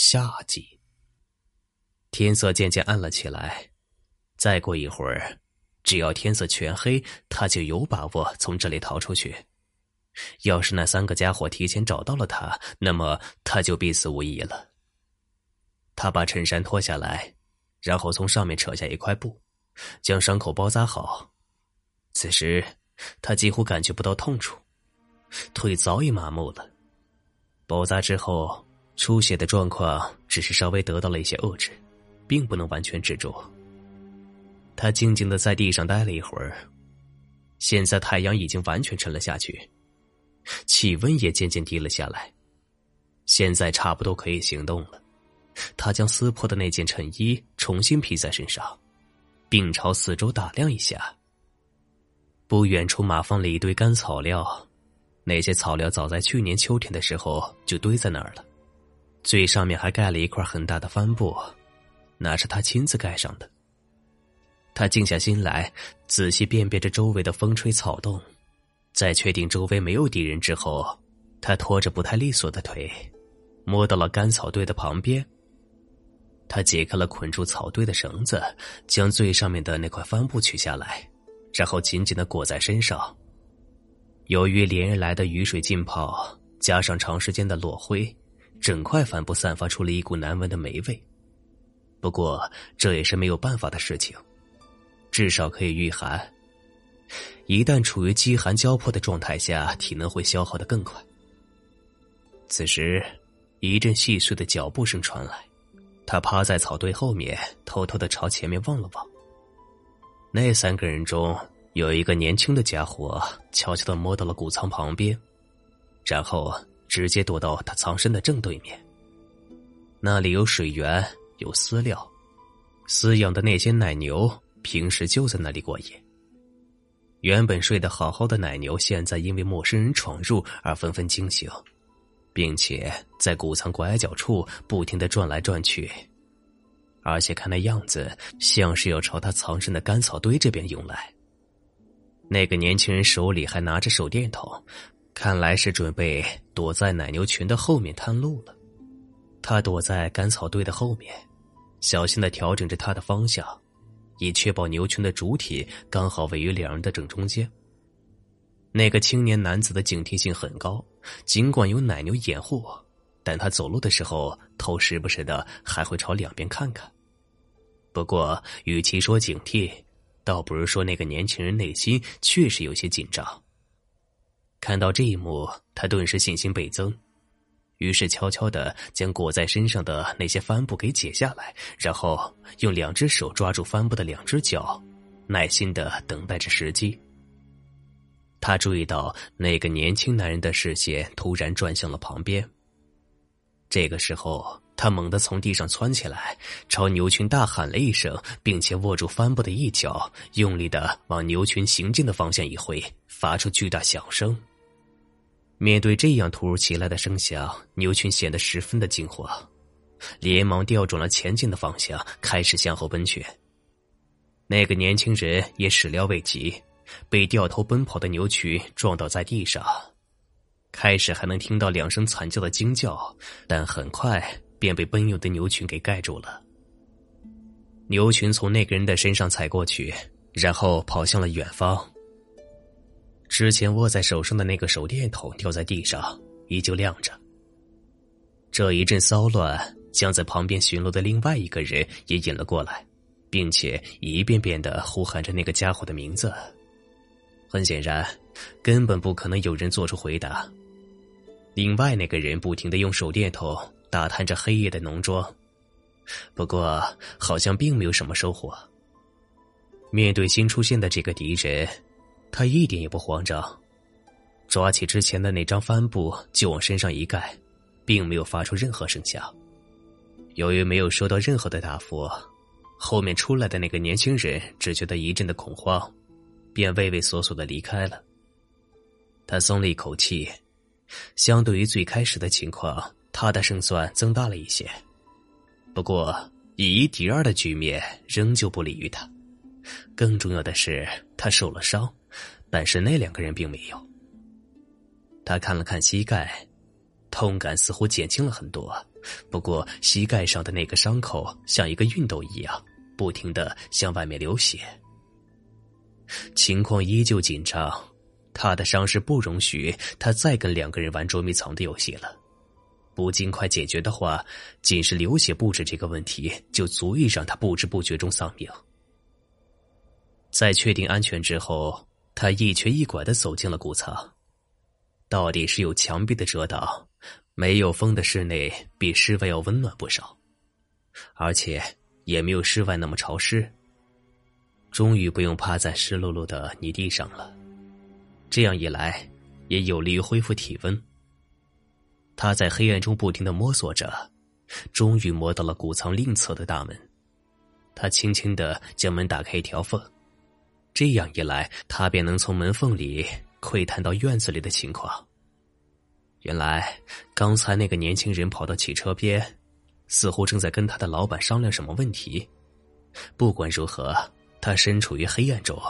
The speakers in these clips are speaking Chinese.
夏季。天色渐渐暗了起来，再过一会儿，只要天色全黑，他就有把握从这里逃出去。要是那三个家伙提前找到了他，那么他就必死无疑了。他把衬衫脱下来，然后从上面扯下一块布，将伤口包扎好。此时，他几乎感觉不到痛楚，腿早已麻木了。包扎之后，出血的状况只是稍微得到了一些遏制，并不能完全止住。他静静的在地上待了一会儿。现在太阳已经完全沉了下去，气温也渐渐低了下来，现在差不多可以行动了。他将撕破的那件衬衣重新披在身上，并朝四周打量一下。不远处码放了一堆干草料，那些草料早在去年秋天的时候就堆在那儿了，最上面还盖了一块很大的帆布，那是他亲自盖上的。他静下心来，仔细辨别着周围的风吹草动，在确定周围没有敌人之后，他拖着不太利索的腿，摸到了干草堆的旁边。他解开了捆住草堆的绳子，将最上面的那块帆布取下来，然后紧紧的裹在身上。由于连日来的雨水浸泡，加上长时间的落灰，整块帆布散发出了一股难闻的霉味。不过这也是没有办法的事情，至少可以御寒。一旦处于饥寒交迫的状态下，体能会消耗的更快。此时，一阵细碎的脚步声传来。他趴在草堆后面，偷偷的朝前面望了望。那三个人中有一个年轻的家伙，悄悄的摸到了谷仓旁边，然后直接躲到他藏身的正对面。那里有水源，有饲料，饲养的那些奶牛平时就在那里过夜。原本睡得好好的奶牛，现在因为陌生人闯入而纷纷惊醒。并且在谷仓拐角处不停的转来转去，而且看那样子像是要朝他藏身的干草堆这边涌来。那个年轻人手里还拿着手电筒，看来是准备躲在奶牛群的后面探路了。他躲在干草堆的后面，小心的调整着他的方向，以确保牛群的主体刚好位于两人的正中间。那个青年男子的警惕性很高，尽管有奶牛掩护，但他走路的时候头时不时的还会朝两边看看。不过，与其说警惕，倒不如说那个年轻人内心确实有些紧张。看到这一幕，他顿时信心倍增，于是悄悄的将裹在身上的那些帆布给解下来，然后用两只手抓住帆布的两只脚，耐心的等待着时机。他注意到那个年轻男人的视线突然转向了旁边。这个时候，他猛地从地上窜起来，朝牛群大喊了一声，并且握住帆布的一角，用力的往牛群行进的方向一挥，发出巨大响声。面对这样突如其来的声响，牛群显得十分的惊慌，连忙调转了前进的方向，开始向后奔去。那个年轻人也始料未及。被掉头奔跑的牛群撞倒在地上，开始还能听到两声惨叫的惊叫，但很快便被奔涌的牛群给盖住了。牛群从那个人的身上踩过去，然后跑向了远方。之前握在手上的那个手电筒掉在地上，依旧亮着。这一阵骚乱将在旁边巡逻的另外一个人也引了过来，并且一遍遍的呼喊着那个家伙的名字。很显然，根本不可能有人做出回答。另外那个人不停的用手电筒打探着黑夜的农庄，不过好像并没有什么收获。面对新出现的这个敌人，他一点也不慌张，抓起之前的那张帆布就往身上一盖，并没有发出任何声响。由于没有收到任何的答复，后面出来的那个年轻人只觉得一阵的恐慌。便畏畏缩缩的离开了。他松了一口气，相对于最开始的情况，他的胜算增大了一些。不过以一敌二的局面仍旧不利于他。更重要的是，他受了伤，但是那两个人并没有。他看了看膝盖，痛感似乎减轻了很多。不过膝盖上的那个伤口像一个熨斗一样，不停的向外面流血。情况依旧紧张，他的伤势不容许他再跟两个人玩捉迷藏的游戏了。不尽快解决的话，仅是流血不止这个问题，就足以让他不知不觉中丧命。在确定安全之后，他一瘸一拐的走进了谷仓。到底是有墙壁的遮挡，没有风的室内比室外要温暖不少，而且也没有室外那么潮湿。终于不用趴在湿漉漉的泥地上了，这样一来，也有利于恢复体温。他在黑暗中不停的摸索着，终于摸到了谷仓另侧的大门。他轻轻的将门打开一条缝，这样一来，他便能从门缝里。窥探到院子里的情况。原来刚才那个年轻人跑到汽车边，似乎正在跟他的老板商量什么问题。不管如何，他身处于黑暗中，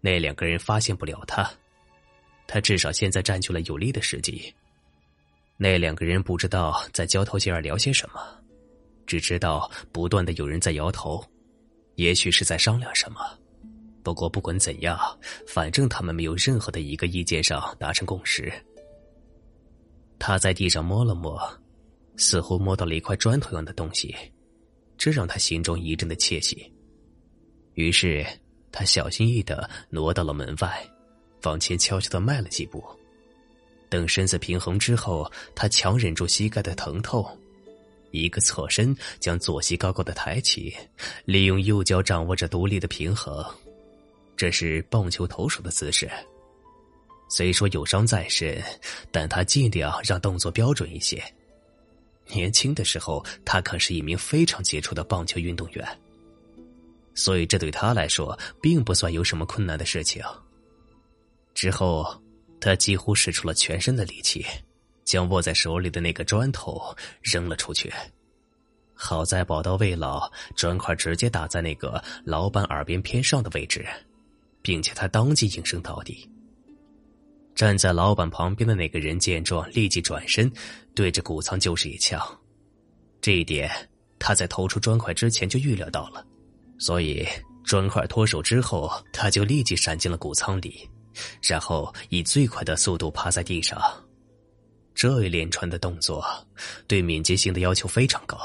那两个人发现不了他。他至少现在占据了有利的时机。那两个人不知道在交头接耳聊些什么，只知道不断的有人在摇头，也许是在商量什么。不过不管怎样，反正他们没有任何的一个意见上达成共识。他在地上摸了摸，似乎摸到了一块砖头样的东西，这让他心中一阵的窃喜。于是他小心翼翼的挪到了门外，往前悄悄的迈了几步。等身子平衡之后，他强忍住膝盖的疼痛，一个侧身将左膝高高的抬起，利用右脚掌握着独立的平衡。这是棒球投手的姿势。虽说有伤在身，但他尽量让动作标准一些。年轻的时候，他可是一名非常杰出的棒球运动员，所以这对他来说并不算有什么困难的事情。之后，他几乎使出了全身的力气，将握在手里的那个砖头扔了出去。好在宝刀未老，砖块直接打在那个老板耳边偏上的位置。并且他当即应声倒地。站在老板旁边的那个人见状，立即转身，对着谷仓就是一枪。这一点他在投出砖块之前就预料到了，所以砖块脱手之后，他就立即闪进了谷仓里，然后以最快的速度趴在地上。这一连串的动作对敏捷性的要求非常高，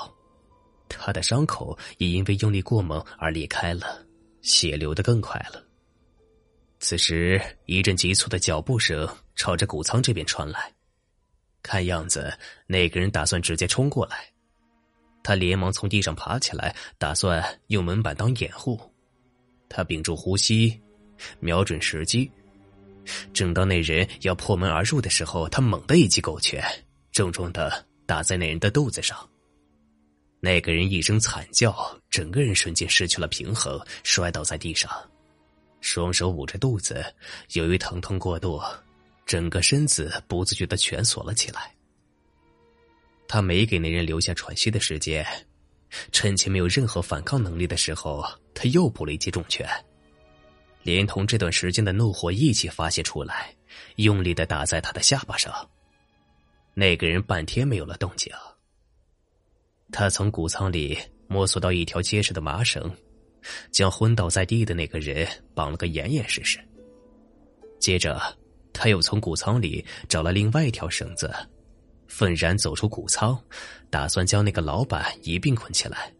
他的伤口也因为用力过猛而裂开了，血流的更快了。此时，一阵急促的脚步声朝着谷仓这边传来，看样子那个人打算直接冲过来。他连忙从地上爬起来，打算用门板当掩护。他屏住呼吸，瞄准时机。正当那人要破门而入的时候，他猛地一记狗拳，重重的打在那人的肚子上。那个人一声惨叫，整个人瞬间失去了平衡，摔倒在地上。双手捂着肚子，由于疼痛过度，整个身子不自觉的蜷缩了起来。他没给那人留下喘息的时间，趁其没有任何反抗能力的时候，他又补了一记重拳，连同这段时间的怒火一起发泄出来，用力的打在他的下巴上。那个人半天没有了动静。他从谷仓里摸索到一条结实的麻绳。将昏倒在地的那个人绑了个严严实实。接着，他又从谷仓里找了另外一条绳子，愤然走出谷仓，打算将那个老板一并捆起来。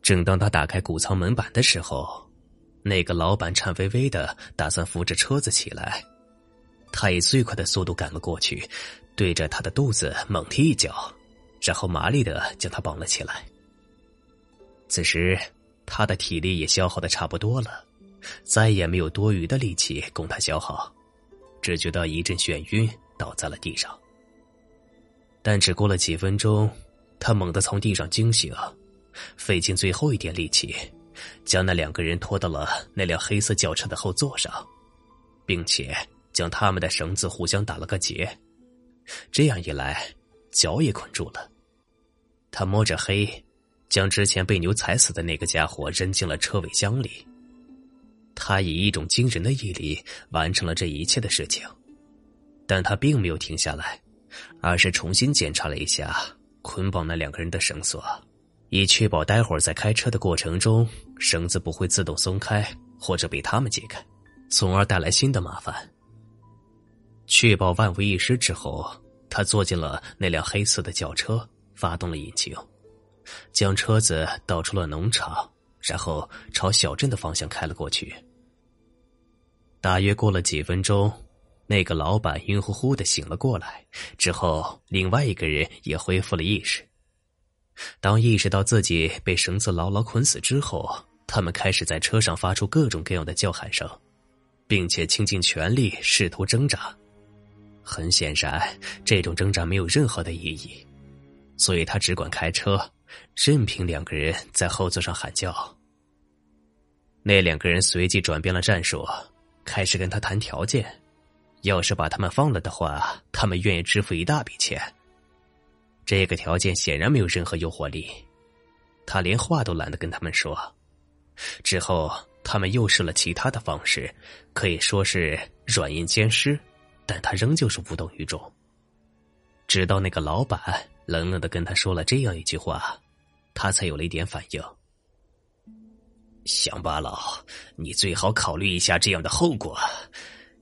正当他打开谷仓门板的时候，那个老板颤巍巍的打算扶着车子起来，他以最快的速度赶了过去，对着他的肚子猛踢一脚，然后麻利的将他绑了起来。此时。他的体力也消耗的差不多了，再也没有多余的力气供他消耗，只觉得一阵眩晕，倒在了地上。但只过了几分钟，他猛地从地上惊醒，费尽最后一点力气，将那两个人拖到了那辆黑色轿车的后座上，并且将他们的绳子互相打了个结，这样一来，脚也捆住了。他摸着黑。将之前被牛踩死的那个家伙扔进了车尾箱里。他以一种惊人的毅力完成了这一切的事情，但他并没有停下来，而是重新检查了一下捆绑那两个人的绳索，以确保待会儿在开车的过程中，绳子不会自动松开或者被他们解开，从而带来新的麻烦。确保万无一失之后，他坐进了那辆黑色的轿车，发动了引擎，将车子倒出了农场，然后朝小镇的方向开了过去。大约过了几分钟。那个老板晕乎乎的醒了过来，之后另外一个人也恢复了意识。当意识到自己被绳子牢牢捆死之后，他们开始在车上发出各种各样的叫喊声，并且倾尽全力试图挣扎。很显然，这种挣扎没有任何的意义，所以他只管开车，任凭两个人在后座上喊叫。那两个人随即转变了战术，开始跟他谈条件。要是把他们放了的话，他们愿意支付一大笔钱。这个条件显然没有任何诱惑力，他连话都懒得跟他们说。之后，他们又试了其他的方式，可以说是软硬兼施，但他仍旧是无动于衷。直到那个老板冷冷的跟他说了这样一句话，他才有了一点反应。乡巴佬，你最好考虑一下这样的后果。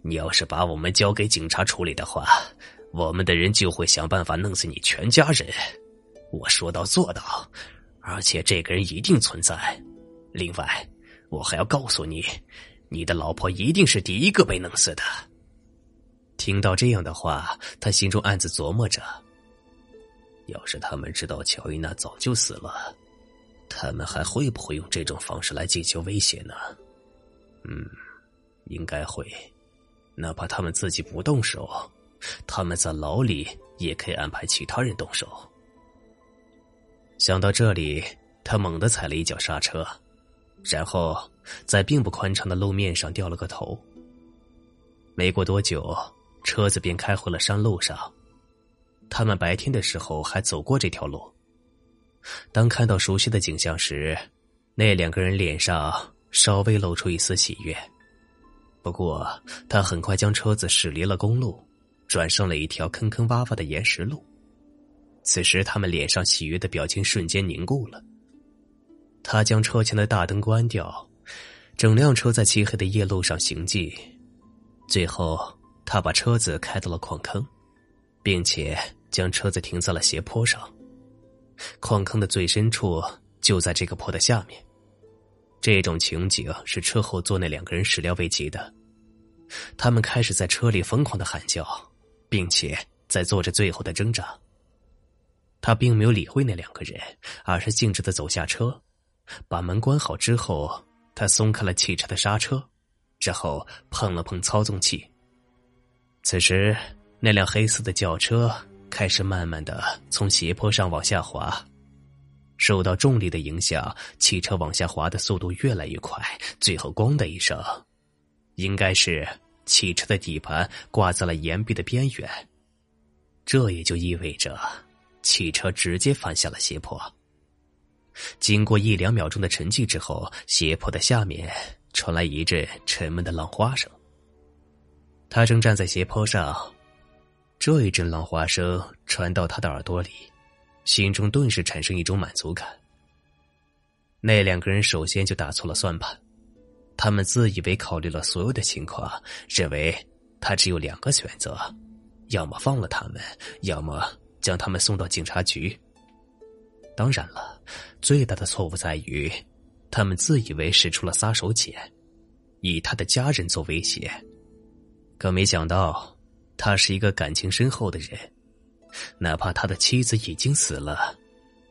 你要是把我们交给警察处理的话，我们的人就会想办法弄死你全家人。我说到做到，而且这个人一定存在。另外，我还要告诉你，你的老婆一定是第一个被弄死的。听到这样的话，他心中暗自琢磨着：要是他们知道乔伊娜早就死了，他们还会不会用这种方式来进行威胁呢？嗯，应该会。哪怕他们自己不动手，他们在牢里也可以安排其他人动手。想到这里，他猛地踩了一脚刹车，然后在并不宽敞的路面上掉了个头。没过多久，车子便开回了山路上。他们白天的时候还走过这条路。当看到熟悉的景象时，那两个人脸上稍微露出一丝喜悦。不过，他很快将车子驶离了公路，转上了一条坑坑洼洼的岩石路。此时，他们脸上喜悦的表情瞬间凝固了。他将车前的大灯关掉，整辆车在漆黑的夜路上行进。最后，他把车子开到了矿坑，并且将车子停在了斜坡上。矿坑的最深处就在这个坡的下面。这种情景是车后座那两个人始料未及的，他们开始在车里疯狂的喊叫，并且在做着最后的挣扎。他并没有理会那两个人，而是径直的走下车，把门关好之后，他松开了汽车的刹车，然后碰了碰操纵器。此时，那辆黑色的轿车开始慢慢的从斜坡上往下滑。受到重力的影响，汽车往下滑的速度越来越快，最后“咣”的一声，应该是汽车的底盘挂在了岩壁的边缘。这也就意味着，汽车直接翻下了斜坡。经过一两秒钟的沉寂之后，斜坡的下面传来一阵沉闷的浪花声。他正站在斜坡上，这一阵浪花声传到他的耳朵里。心中顿时产生一种满足感。那两个人首先就打错了算盘，他们自以为考虑了所有的情况，认为他只有两个选择：要么放了他们，要么将他们送到警察局。当然了，最大的错误在于，他们自以为使出了杀手锏，以他的家人做威胁，可没想到，他是一个感情深厚的人。哪怕他的妻子已经死了，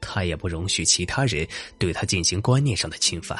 他也不容许其他人对他进行观念上的侵犯。